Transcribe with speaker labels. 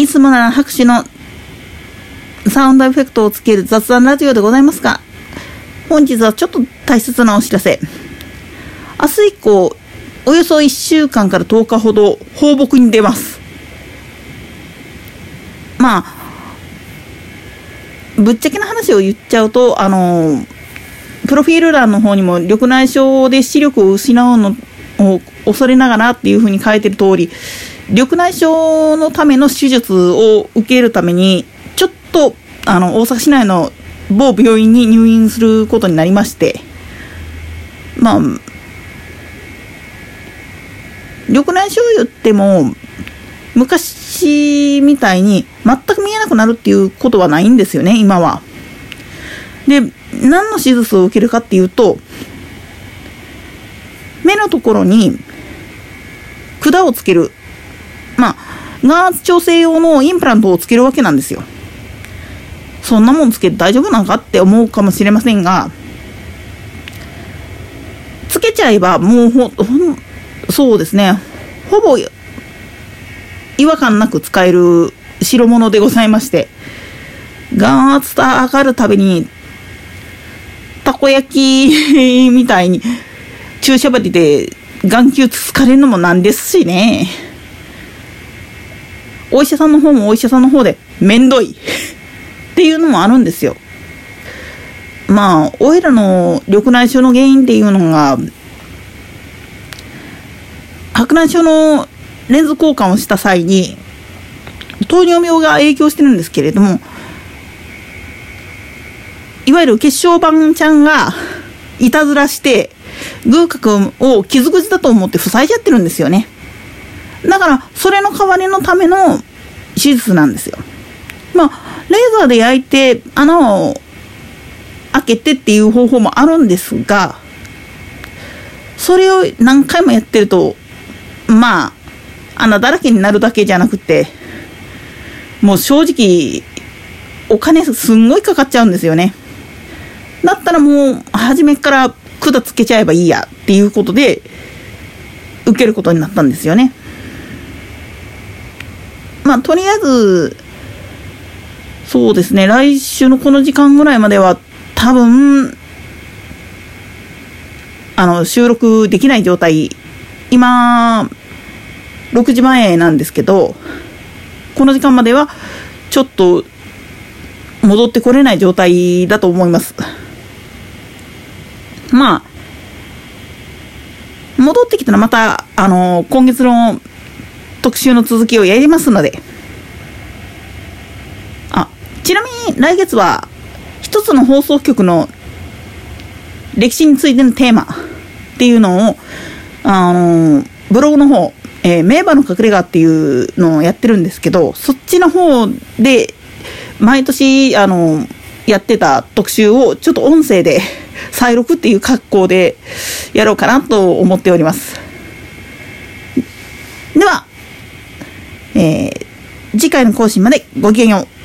Speaker 1: いつもなら拍手のサウンドエフェクトをつける雑談ラジオでございますが、本日はちょっと大切なお知らせ。明日以降、およそ1週間から10日ほど放牧に出ます。まあ、ぶっちゃけな話を言っちゃうと、あの、プロフィール欄の方にも緑内障で視力を失うのを恐れながらっていうふうに書いてる通り、緑内障のための手術を受けるために、ちょっと、あの、大阪市内の某病院に入院することになりまして、まあ、緑内障言っても、昔みたいに全く見えなくなるっていうことはないんですよね、今は。で、何の手術を受けるかっていうと、目のところに管をつける。まあ、眼圧調整用のインプラントをつけるわけなんですよ。そんなもんつけて大丈夫なのかって思うかもしれませんが、つけちゃえばもうほ、ほそうですね、ほぼ違和感なく使える代物でございまして、眼圧が上がるたびに、たこ焼きみたいに注射針で眼球つつかれるのもなんですしね。お医者さんの方もお医者さんの方でめんどい っていうのもあるんですよ。まあ、おいらの緑内障の原因っていうのが、白内障のレンズ交換をした際に、糖尿病が影響してるんですけれども、いわゆる血小板ちゃんがいたずらして、偶角を傷口だと思って塞いじゃってるんですよね。だから、それの代わりのための手術なんですよ。まあ、レーザーで焼いて穴を開けてっていう方法もあるんですが、それを何回もやってると、まあ、穴だらけになるだけじゃなくて、もう正直、お金すんごいかかっちゃうんですよね。だったらもう、初めから管つけちゃえばいいやっていうことで、受けることになったんですよね。まあ、とりあえず、そうですね、来週のこの時間ぐらいまでは、多分、あの、収録できない状態、今、6時前なんですけど、この時間までは、ちょっと、戻ってこれない状態だと思います。まあ、戻ってきたらまた、あの、今月の特集の続きをやりますので、あ、ちなみに来月は、一つの放送局の歴史についてのテーマっていうのを、あの、ブログの方、えー、名馬の隠れ家っていうのをやってるんですけど、そっちの方で、毎年、あの、やってた特集をちょっと音声で再録っていう格好でやろうかなと思っております。では、えー、次回の更新までごきげんよう。